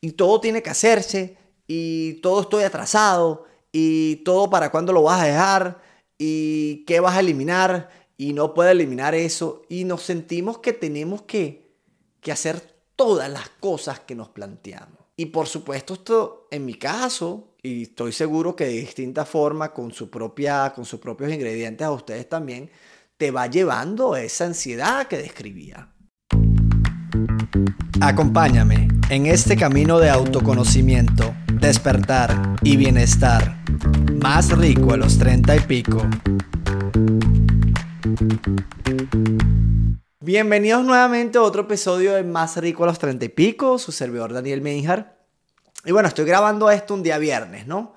y todo tiene que hacerse y todo estoy atrasado y todo para cuándo lo vas a dejar y qué vas a eliminar y no puedo eliminar eso y nos sentimos que tenemos que, que hacer todas las cosas que nos planteamos. Y por supuesto esto en mi caso, y estoy seguro que de distinta forma, con, su propia, con sus propios ingredientes a ustedes también, te va llevando esa ansiedad que describía. Acompáñame en este camino de autoconocimiento, despertar y bienestar. Más rico a los treinta y pico. Bienvenidos nuevamente a otro episodio de Más rico a los treinta y pico, su servidor Daniel Menjar. Y bueno, estoy grabando esto un día viernes, ¿no?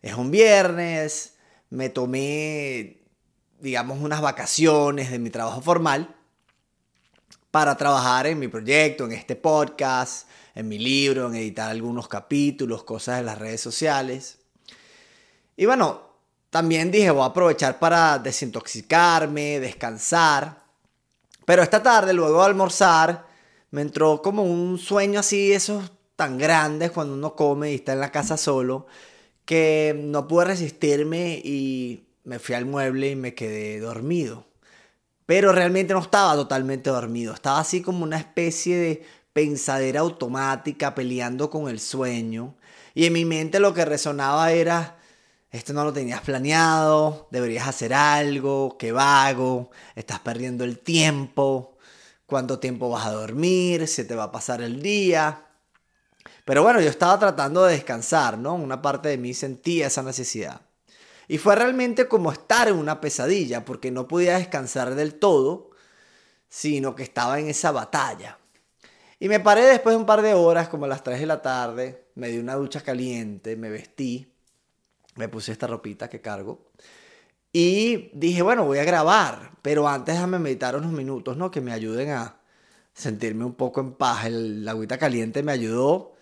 Es un viernes, me tomé, digamos, unas vacaciones de mi trabajo formal para trabajar en mi proyecto, en este podcast, en mi libro, en editar algunos capítulos, cosas de las redes sociales. Y bueno, también dije, voy a aprovechar para desintoxicarme, descansar. Pero esta tarde, luego de almorzar, me entró como un sueño así, esos tan grandes cuando uno come y está en la casa solo, que no pude resistirme y me fui al mueble y me quedé dormido. Pero realmente no estaba totalmente dormido, estaba así como una especie de pensadera automática peleando con el sueño. Y en mi mente lo que resonaba era, esto no lo tenías planeado, deberías hacer algo, qué vago, estás perdiendo el tiempo, cuánto tiempo vas a dormir, se te va a pasar el día. Pero bueno, yo estaba tratando de descansar, ¿no? Una parte de mí sentía esa necesidad. Y fue realmente como estar en una pesadilla, porque no podía descansar del todo, sino que estaba en esa batalla. Y me paré después de un par de horas, como a las 3 de la tarde, me di una ducha caliente, me vestí, me puse esta ropita que cargo. Y dije, bueno, voy a grabar, pero antes déjame meditar unos minutos, ¿no? Que me ayuden a sentirme un poco en paz. El, la agüita caliente me ayudó,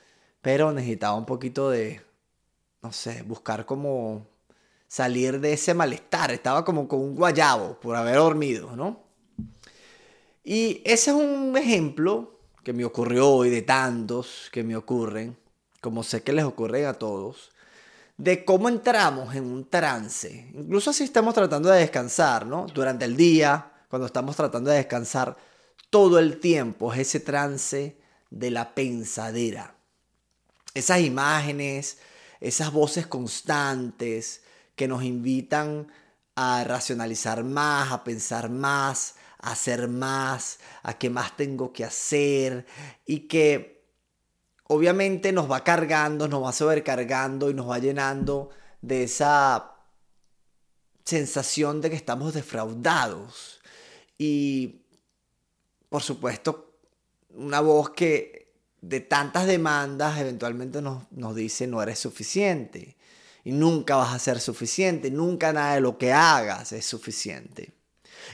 pero necesitaba un poquito de, no sé, buscar como salir de ese malestar. Estaba como con un guayabo por haber dormido, ¿no? Y ese es un ejemplo que me ocurrió hoy, de tantos que me ocurren, como sé que les ocurren a todos, de cómo entramos en un trance. Incluso si estamos tratando de descansar, ¿no? Durante el día, cuando estamos tratando de descansar, todo el tiempo es ese trance de la pensadera. Esas imágenes, esas voces constantes, que nos invitan a racionalizar más, a pensar más, a hacer más, a qué más tengo que hacer y que obviamente nos va cargando, nos va sobrecargando y nos va llenando de esa sensación de que estamos defraudados. Y por supuesto, una voz que de tantas demandas eventualmente nos, nos dice no eres suficiente y nunca vas a ser suficiente, nunca nada de lo que hagas es suficiente.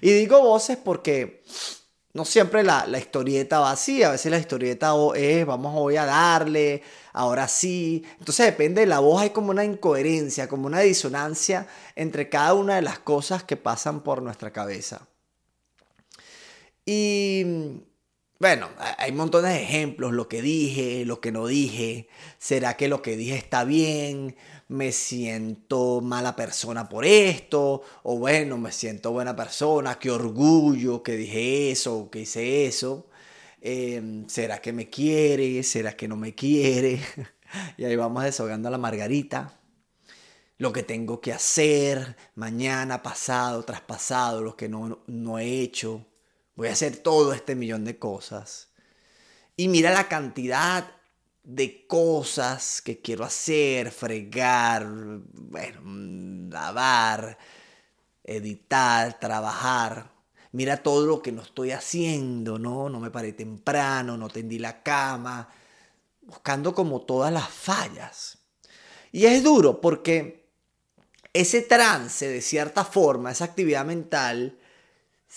Y digo voces porque no siempre la, historieta va así, a veces la historieta es vamos hoy a darle, ahora sí. Entonces depende de la voz, hay como una incoherencia, como una disonancia entre cada una de las cosas que pasan por nuestra cabeza. Y bueno, hay montones de ejemplos, lo que dije, lo que no dije, será que lo que dije está bien, me siento mala persona por esto, o bueno, me siento buena persona, qué orgullo que dije eso, que hice eso. Em, ¿Será que me quiere? ¿Será que no me quiere? y ahí vamos desahogando a la margarita. Lo que tengo que hacer mañana, pasado, traspasado, lo que no, no he hecho. Voy a hacer todo este millón de cosas. Y mira la cantidad de cosas que quiero hacer, fregar, bueno, lavar, editar, trabajar. Mira todo lo que no estoy haciendo, ¿no? No me paré temprano, no tendí la cama, buscando como todas las fallas. Y es duro porque ese trance, de cierta forma, esa actividad mental,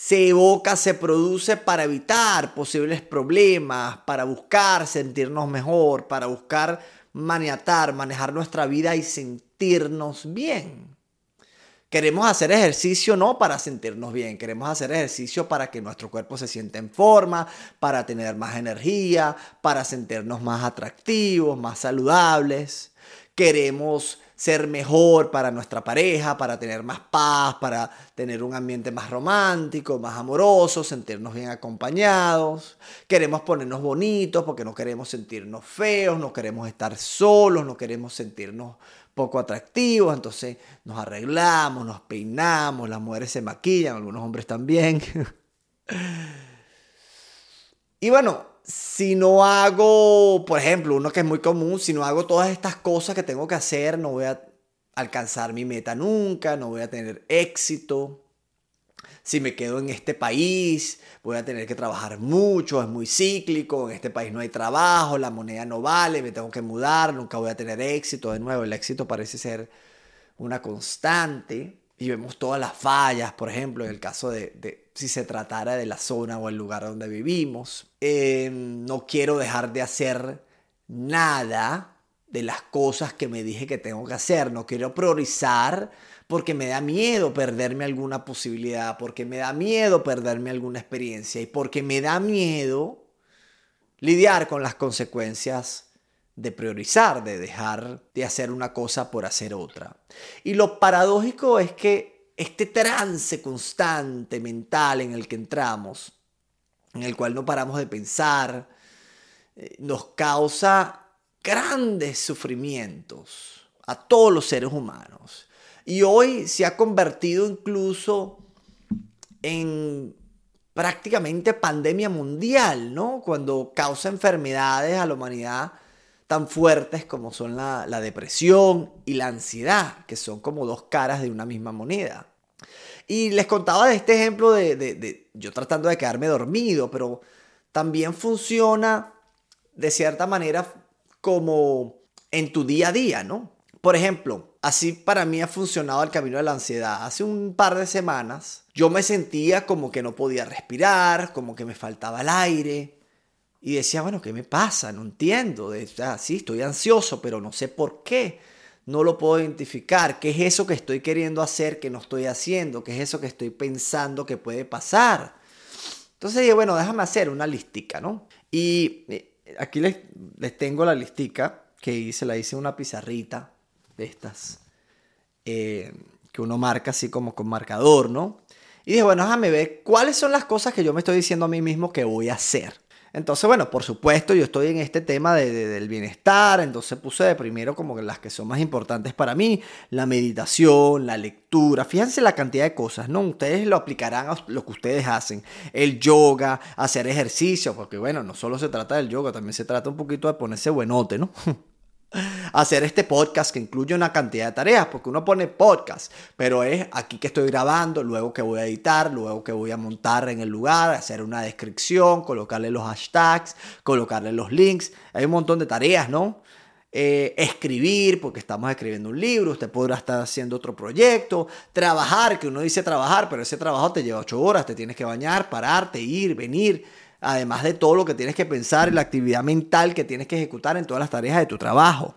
se evoca, se produce para evitar posibles problemas, para buscar sentirnos mejor, para buscar maniatar, manejar nuestra vida y sentirnos bien. Queremos hacer ejercicio no para sentirnos bien, queremos hacer ejercicio para que nuestro cuerpo se sienta en forma, para tener más energía, para sentirnos más atractivos, más saludables. Queremos ser mejor para nuestra pareja, para tener más paz, para tener un ambiente más romántico, más amoroso, sentirnos bien acompañados. Queremos ponernos bonitos porque no queremos sentirnos feos, no queremos estar solos, no queremos sentirnos poco atractivos, entonces nos arreglamos, nos peinamos, las mujeres se maquillan, algunos hombres también. y bueno, si no hago, por ejemplo, uno que es muy común, si no hago todas estas cosas que tengo que hacer, no voy a alcanzar mi meta nunca, no voy a tener éxito si me quedo en este país, voy a tener que trabajar mucho, es muy cíclico, en este país no hay trabajo, la moneda no vale, me tengo que mudar, nunca voy a tener éxito. De nuevo, el éxito parece ser una constante y vemos todas las fallas, por ejemplo, en el caso de, si se tratara de la zona o el lugar donde vivimos. Em, no quiero dejar de hacer nada de las cosas que me dije que tengo que hacer, no quiero priorizar porque me da miedo perderme alguna posibilidad, porque me da miedo perderme alguna experiencia y porque me da miedo lidiar con las consecuencias de priorizar, de dejar de hacer una cosa por hacer otra. Y lo paradójico es que este trance constante mental en el que entramos, en el cual no paramos de pensar, eh, nos causa grandes sufrimientos a todos los seres humanos. Y hoy se ha convertido incluso en prácticamente pandemia mundial, ¿no? Cuando causa enfermedades a la humanidad tan fuertes como son la, depresión y la ansiedad, que son como dos caras de una misma moneda. Y les contaba de este ejemplo de, de yo tratando de quedarme dormido, pero también funciona de cierta manera como en tu día a día, ¿no? Por ejemplo, así para mí ha funcionado el camino de la ansiedad. Hace un par de semanas yo me sentía como que no podía respirar, como que me faltaba el aire. Y decía, bueno, ¿qué me pasa? No entiendo. Sea, sí, estoy ansioso, pero no sé por qué. No lo puedo identificar. ¿Qué es eso que estoy queriendo hacer que no estoy haciendo? ¿Qué es eso que estoy pensando que puede pasar? Entonces dije, bueno, déjame hacer una listica, ¿no? Y eh, aquí les, les tengo la listica que hice, la hice en una pizarrita de estas eh, que uno marca así como con marcador, ¿no? Y dije, bueno, déjame ver cuáles son las cosas que yo me estoy diciendo a mí mismo que voy a hacer. Entonces, bueno, por supuesto, yo estoy en este tema de, del bienestar, entonces puse de primero como las que son más importantes para mí, la meditación, la lectura, fíjense la cantidad de cosas, ¿no? Ustedes lo aplicarán a lo que ustedes hacen, el yoga, hacer ejercicio, porque bueno, no solo se trata del yoga, también se trata un poquito de ponerse buenote, ¿no? hacer este podcast que incluye una cantidad de tareas, porque uno pone podcast, pero es aquí que estoy grabando, luego que voy a editar, luego que voy a montar en el lugar, hacer una descripción, colocarle los hashtags, colocarle los links, hay un montón de tareas, ¿no? Eh, escribir, porque estamos escribiendo un libro, usted podrá estar haciendo otro proyecto, trabajar, que uno dice trabajar, pero ese trabajo te lleva ocho horas, te tienes que bañar, pararte, ir, venir, además de todo lo que tienes que pensar y la actividad mental que tienes que ejecutar en todas las tareas de tu trabajo.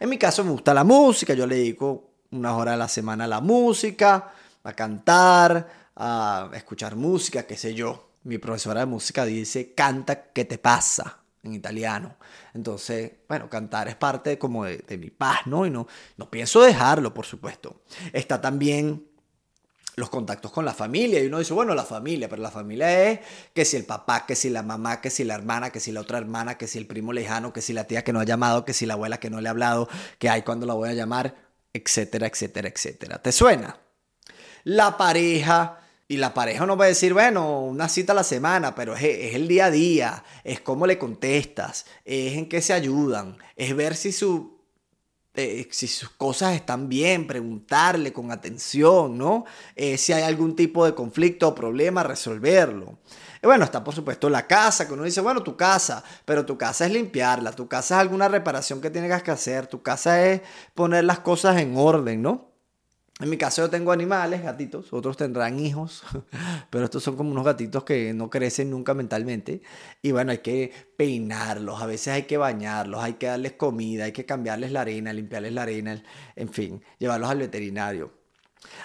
En mi caso me gusta la música, yo le dedico unas horas a la semana a la música, a cantar, a escuchar música, qué sé yo. Mi profesora de música dice, canta, ¿qué te pasa? en italiano. Entonces, bueno, cantar es parte como de, de mi paz, ¿no? Y no, no pienso dejarlo, por supuesto. Está también los contactos con la familia. Y uno dice, bueno, la familia, pero la familia es que si el papá, que si la mamá, que si la hermana, que si la otra hermana, que si el primo lejano, que si la tía que no ha llamado, que si la abuela que no le ha hablado, que hay cuando la voy a llamar, etcétera, etcétera, etcétera. ¿Te suena? La pareja. Y la pareja no va a decir, bueno, una cita a la semana, pero es, es el día a día, es cómo le contestas, es en qué se ayudan, es ver si su eh, si sus cosas están bien, preguntarle con atención, ¿no? Eh, si hay algún tipo de conflicto o problema, resolverlo. Y bueno, está por supuesto la casa, que uno dice, bueno, tu casa, pero tu casa es limpiarla, tu casa es alguna reparación que tienes que hacer, tu casa es poner las cosas en orden, ¿no? En mi caso yo tengo animales, gatitos, otros tendrán hijos, pero estos son como unos gatitos que no crecen nunca mentalmente. Y bueno, hay que peinarlos, a veces hay que bañarlos, hay que darles comida, hay que cambiarles la arena, limpiarles la arena, en fin, llevarlos al veterinario.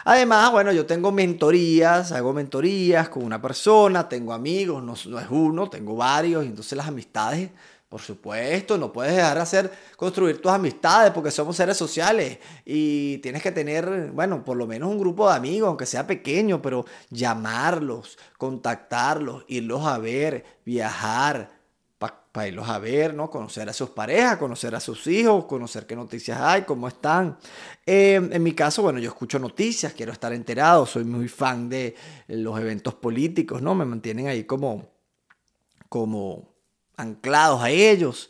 Además, bueno, yo tengo mentorías, hago mentorías con una persona, tengo amigos, no, no es uno, tengo varios, y entonces las amistades por supuesto, no puedes dejar de hacer, construir tus amistades porque somos seres sociales y tienes que tener, bueno, por lo menos un grupo de amigos, aunque sea pequeño, pero llamarlos, contactarlos, irlos a ver, viajar para irlos a ver, ¿no? Conocer a sus parejas, conocer a sus hijos, conocer qué noticias hay, cómo están. Em, en mi caso, bueno, yo escucho noticias, quiero estar enterado, soy muy fan de los eventos políticos, ¿no? Me mantienen ahí como, como anclados a ellos.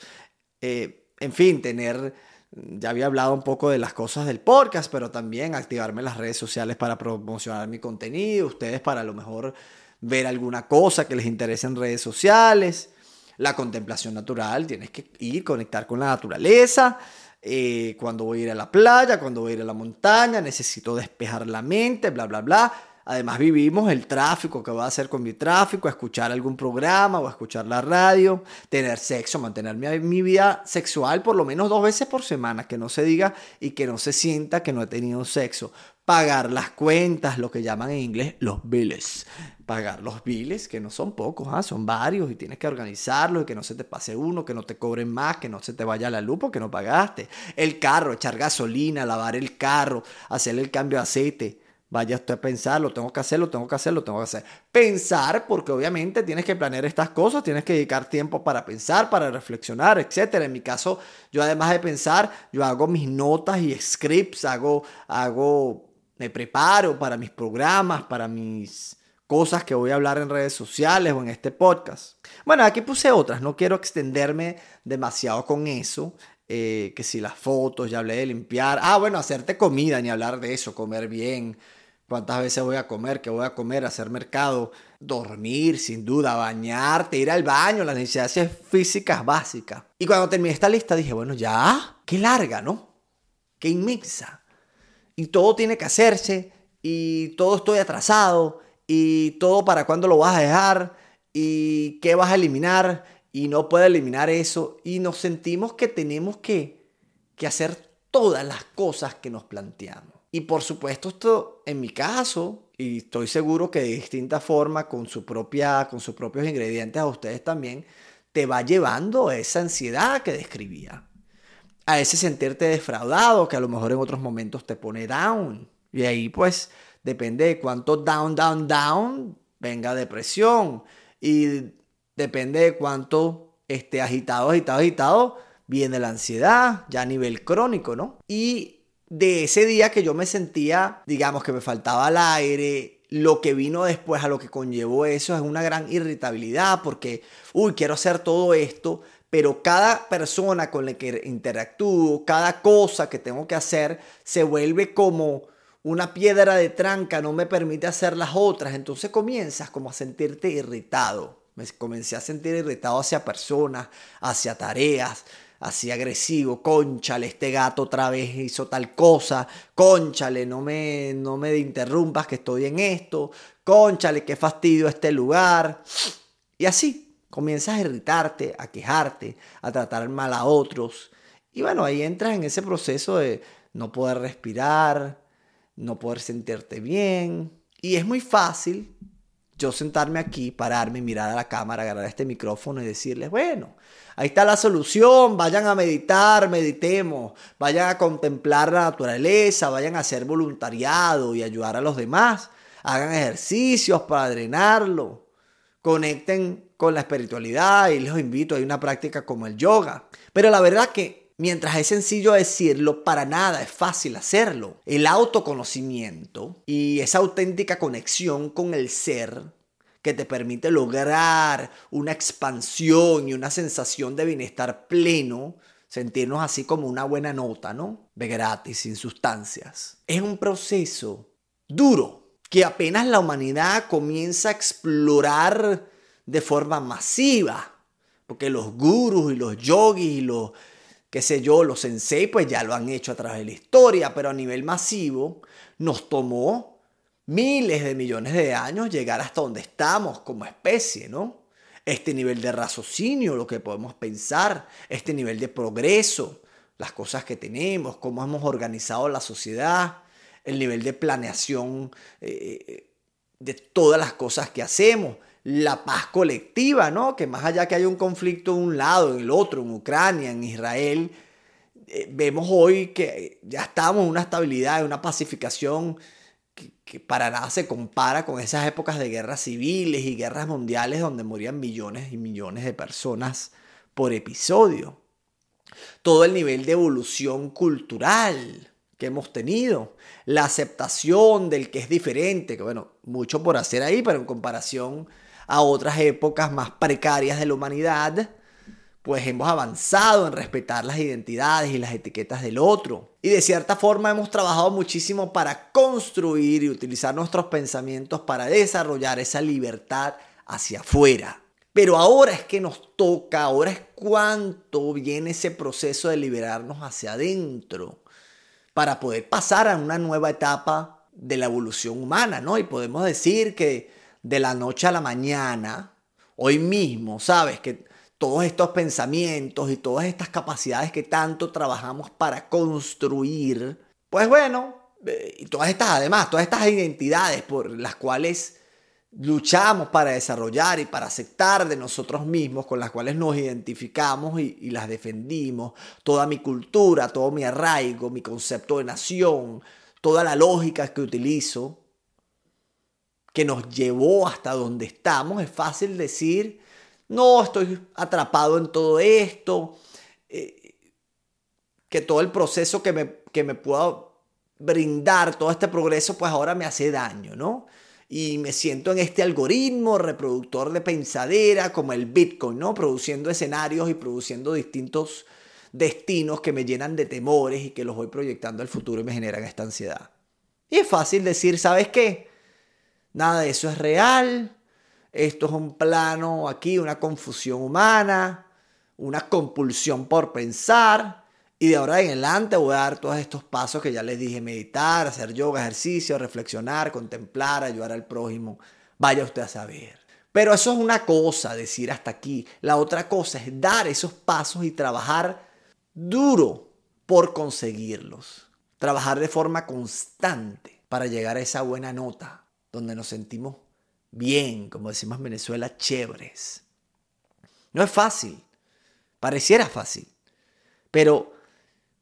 Eh, en fin, tener, ya había hablado un poco de las cosas del podcast, pero también activarme las redes sociales para promocionar mi contenido, ustedes para a lo mejor ver alguna cosa que les interese en redes sociales. La contemplación natural, tienes que ir, conectar con la naturaleza. Eh, cuando voy a ir a la playa, cuando voy a ir a la montaña, necesito despejar la mente, bla, bla, bla. Además vivimos el tráfico, que voy a hacer con mi tráfico? Escuchar algún programa o escuchar la radio, tener sexo, mantener mi, vida sexual por lo menos dos veces por semana, que no se diga y que no se sienta que no he tenido sexo. Pagar las cuentas, lo que llaman en inglés los bills. Pagar los bills, que no son pocos, ¿ah? son varios y tienes que organizarlos y que no se te pase uno, que no te cobren más, que no se te vaya la luz porque no pagaste. El carro, echar gasolina, lavar el carro, hacer el cambio de aceite Vaya usted a pensar, lo tengo que hacer, lo tengo que hacer, lo tengo que hacer. Pensar, porque obviamente tienes que planear estas cosas, tienes que dedicar tiempo para pensar, para reflexionar, etc. En mi caso, yo además de pensar, yo hago mis notas y scripts, hago, hago, me preparo para mis programas, para mis cosas que voy a hablar en redes sociales o en este podcast. Bueno, aquí puse otras, no quiero extenderme demasiado con eso. Eh, que si las fotos, ya hablé de limpiar. Ah, bueno, hacerte comida, ni hablar de eso, comer bien, cuántas veces voy a comer, qué voy a comer, hacer mercado, dormir, sin duda, bañarte, ir al baño, las necesidades físicas básicas. Y cuando terminé esta lista dije, bueno, ya, qué larga, ¿no? Qué inmensa. Y todo tiene que hacerse, y todo estoy atrasado, y todo para cuándo lo vas a dejar, y qué vas a eliminar, y no puedo eliminar eso, y nos sentimos que tenemos que, que hacer todas las cosas que nos planteamos. Y por supuesto esto, en mi caso, y estoy seguro que de distinta forma, con, su propia, con sus propios ingredientes a ustedes también, te va llevando a esa ansiedad que describía. A ese sentirte defraudado que a lo mejor en otros momentos te pone down. Y ahí pues depende de cuánto down, down, down venga depresión. Y depende de cuánto esté agitado, agitado, agitado, viene la ansiedad, ya a nivel crónico, ¿no? Y de ese día que yo me sentía, digamos, que me faltaba el aire, lo que vino después a lo que conllevó eso es una gran irritabilidad porque, uy, quiero hacer todo esto, pero cada persona con la que interactúo, cada cosa que tengo que hacer, se vuelve como una piedra de tranca, no me permite hacer las otras, entonces comienzas como a sentirte irritado. Me comencé a sentir irritado hacia personas, hacia tareas, así agresivo, conchale, este gato otra vez hizo tal cosa, conchale, no me, no me interrumpas que estoy en esto, conchale, qué fastidio este lugar. Y así, comienzas a irritarte, a quejarte, a tratar mal a otros. Y bueno, ahí entras en ese proceso de no poder respirar, no poder sentirte bien. Y es muy fácil yo sentarme aquí, pararme, mirar a la cámara, agarrar este micrófono y decirles, bueno, ahí está la solución, vayan a meditar, meditemos, vayan a contemplar la naturaleza, vayan a hacer voluntariado y ayudar a los demás, hagan ejercicios para drenarlo, conecten con la espiritualidad y les invito, hay una práctica como el yoga. Pero la verdad que Mientras es sencillo decirlo, para nada es fácil hacerlo. El autoconocimiento y esa auténtica conexión con el ser que te permite lograr una expansión y una sensación de bienestar pleno, sentirnos así como una buena nota, ¿no? De gratis, sin sustancias. Es un proceso duro que apenas la humanidad comienza a explorar de forma masiva, porque los gurus y los yogis y los qué sé yo, los sensei pues ya lo han hecho a través de la historia, pero a nivel masivo nos tomó miles de millones de años llegar hasta donde estamos como especie, ¿no? Este nivel de raciocinio, lo que podemos pensar, este nivel de progreso, las cosas que tenemos, cómo hemos organizado la sociedad, el nivel de planeación eh, de todas las cosas que hacemos, la paz colectiva, ¿no? Que más allá que haya un conflicto de un lado, en el otro, en Ucrania, en Israel, eh, vemos hoy que ya estamos en una estabilidad, en una pacificación que, para nada se compara con esas épocas de guerras civiles y guerras mundiales donde morían millones y millones de personas por episodio. Todo el nivel de evolución cultural que hemos tenido, la aceptación del que es diferente, que bueno, mucho por hacer ahí, pero en comparación a otras épocas más precarias de la humanidad, pues hemos avanzado en respetar las identidades y las etiquetas del otro. Y de cierta forma hemos trabajado muchísimo para construir y utilizar nuestros pensamientos para desarrollar esa libertad hacia afuera. Pero ahora es que nos toca, ahora es cuánto viene ese proceso de liberarnos hacia adentro para poder pasar a una nueva etapa de la evolución humana, ¿no? Y podemos decir que de la noche a la mañana, hoy mismo, ¿sabes? Que todos estos pensamientos y todas estas capacidades que tanto trabajamos para construir, pues bueno, eh, y todas estas, además, todas estas identidades por las cuales luchamos para desarrollar y para aceptar de nosotros mismos, con las cuales nos identificamos y, las defendimos, toda mi cultura, todo mi arraigo, mi concepto de nación, toda la lógica que utilizo, que nos llevó hasta donde estamos, es fácil decir, no, estoy atrapado en todo esto, eh, que todo el proceso que me, que me pueda brindar, todo este progreso, pues ahora me hace daño, ¿no? Y me siento en este algoritmo reproductor de pensadera como el Bitcoin, ¿no? Produciendo escenarios y produciendo distintos destinos que me llenan de temores y que los voy proyectando al futuro y me generan esta ansiedad. Y es fácil decir, ¿sabes qué? Nada de eso es real, esto es un plano aquí, una confusión humana, una compulsión por pensar. Y de ahora en adelante voy a dar todos estos pasos que ya les dije, meditar, hacer yoga, ejercicio, reflexionar, contemplar, ayudar al prójimo. Vaya usted a saber. Pero eso es una cosa, decir hasta aquí. La otra cosa es dar esos pasos y trabajar duro por conseguirlos. Trabajar de forma constante para llegar a esa buena nota donde nos sentimos bien, como decimos en Venezuela, chéveres. No es fácil, pareciera fácil, pero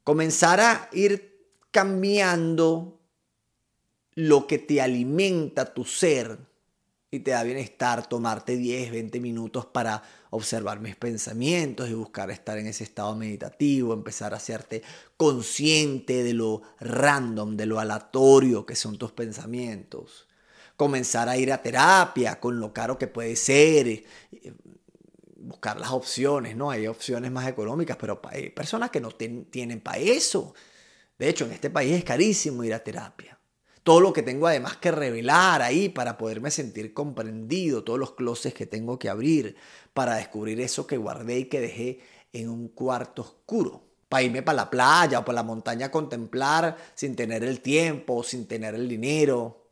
comenzar a ir cambiando lo que te alimenta tu ser y te da bienestar, tomarte 10, 20 minutos para observar mis pensamientos y buscar estar en ese estado meditativo, empezar a hacerte consciente de lo random, de lo aleatorio que son tus pensamientos comenzar a ir a terapia con lo caro que puede ser, eh, buscar las opciones, ¿no? Hay opciones más económicas, pero hay personas que no tienen para eso. De hecho, en este país es carísimo ir a terapia. Todo lo que tengo además que revelar ahí para poderme sentir comprendido, todos los closets que tengo que abrir para descubrir eso que guardé y que dejé en un cuarto oscuro. Para irme para la playa o para la montaña a contemplar sin tener el tiempo, sin tener el dinero,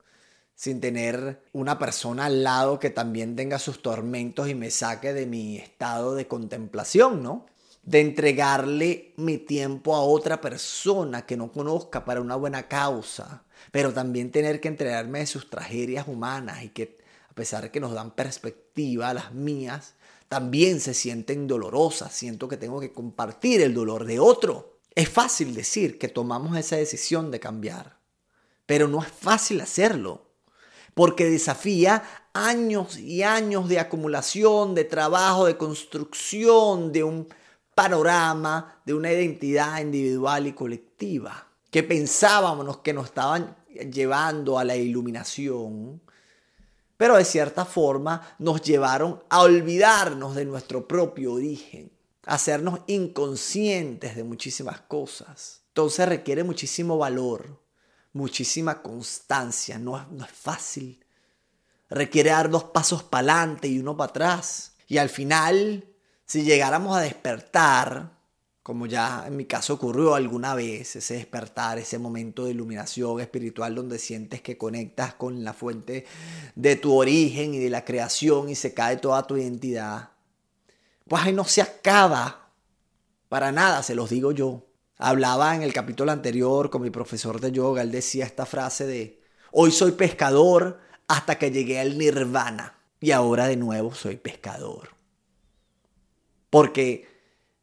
sin tener una persona al lado que también tenga sus tormentos y me saque de mi estado de contemplación, ¿no? De entregarle mi tiempo a otra persona que no conozca para una buena causa, pero también tener que entregarme de sus tragedias humanas y que a pesar de que nos dan perspectiva a las mías, también se sienten dolorosas, siento que tengo que compartir el dolor de otro. Es fácil decir que tomamos esa decisión de cambiar, pero no es fácil hacerlo porque desafía años y años de acumulación, de trabajo, de construcción, de un panorama, de una identidad individual y colectiva, que pensábamos que nos estaban llevando a la iluminación, pero de cierta forma nos llevaron a olvidarnos de nuestro propio origen, a hacernos inconscientes de muchísimas cosas. Entonces requiere muchísimo valor, muchísima constancia, no, es fácil. Requiere dar dos pasos para adelante y uno para atrás. Y al final, si llegáramos a despertar, como ya en mi caso ocurrió alguna vez, ese despertar, ese momento de iluminación espiritual donde sientes que conectas con la fuente de tu origen y de la creación y se cae toda tu identidad, pues ahí no se acaba para nada, se los digo yo. Hablaba en el capítulo anterior con mi profesor de yoga, él decía esta frase de, hoy soy pescador hasta que llegué al nirvana y ahora de nuevo soy pescador. Porque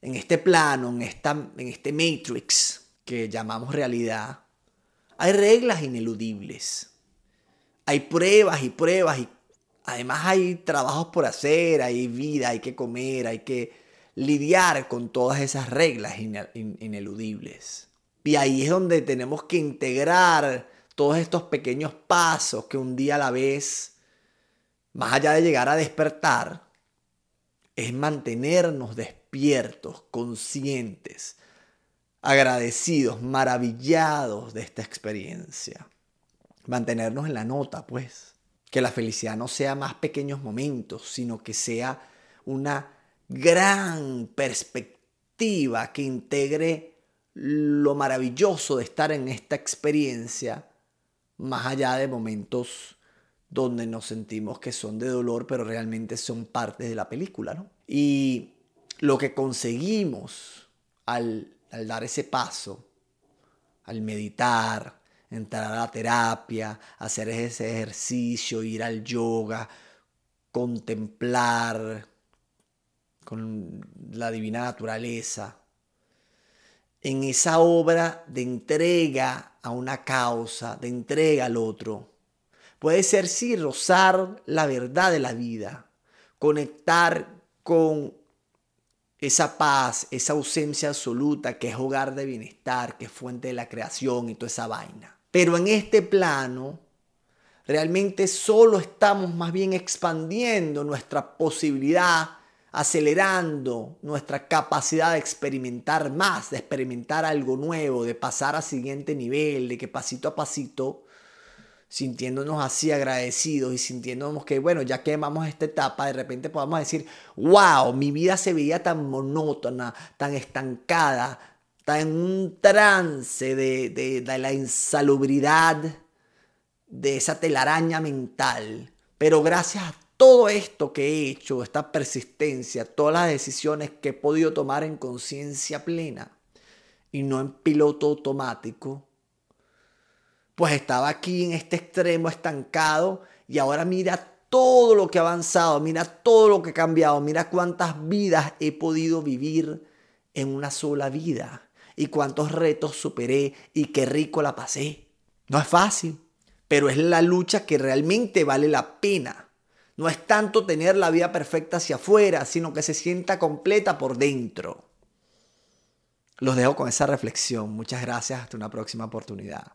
en este plano, en, esta, en este matrix que llamamos realidad, hay reglas ineludibles. Hay pruebas y pruebas y además hay trabajos por hacer, hay vida, hay que comer, hay que lidiar con todas esas reglas ineludibles. Y ahí es donde tenemos que integrar todos estos pequeños pasos que un día a la vez, más allá de llegar a despertar, es mantenernos despiertos, conscientes, agradecidos, maravillados de esta experiencia. Mantenernos en la nota, pues. Que la felicidad no sea más pequeños momentos, sino que sea una gran perspectiva que integre lo maravilloso de estar en esta experiencia, más allá de momentos donde nos sentimos que son de dolor, pero realmente son parte de la película, ¿no? Y lo que conseguimos al, al dar ese paso, al meditar, entrar a la terapia, hacer ese ejercicio, ir al yoga, contemplar con la divina naturaleza, en esa obra de entrega a una causa, de entrega al otro. Puede ser sí rozar la verdad de la vida, conectar con esa paz, esa ausencia absoluta que es hogar de bienestar, que es fuente de la creación y toda esa vaina. Pero en este plano, realmente solo estamos más bien expandiendo nuestra posibilidad acelerando nuestra capacidad de experimentar más, de experimentar algo nuevo, de pasar a siguiente nivel, de que pasito a pasito, sintiéndonos así agradecidos y sintiéndonos que, bueno, ya que a esta etapa, de repente podamos decir, wow, mi vida se veía tan monótona, tan estancada, tan en un trance de, de, de la insalubridad de esa telaraña mental. Pero gracias a todo esto que he hecho, esta persistencia, todas las decisiones que he podido tomar en conciencia plena y no en piloto automático, pues estaba aquí en este extremo estancado y ahora mira todo lo que ha avanzado, mira todo lo que ha cambiado, mira cuántas vidas he podido vivir en una sola vida y cuántos retos superé y qué rico la pasé. No es fácil, pero es la lucha que realmente vale la pena no es tanto tener la vida perfecta hacia afuera, sino que se sienta completa por dentro. Los dejo con esa reflexión. Muchas gracias. Hasta una próxima oportunidad.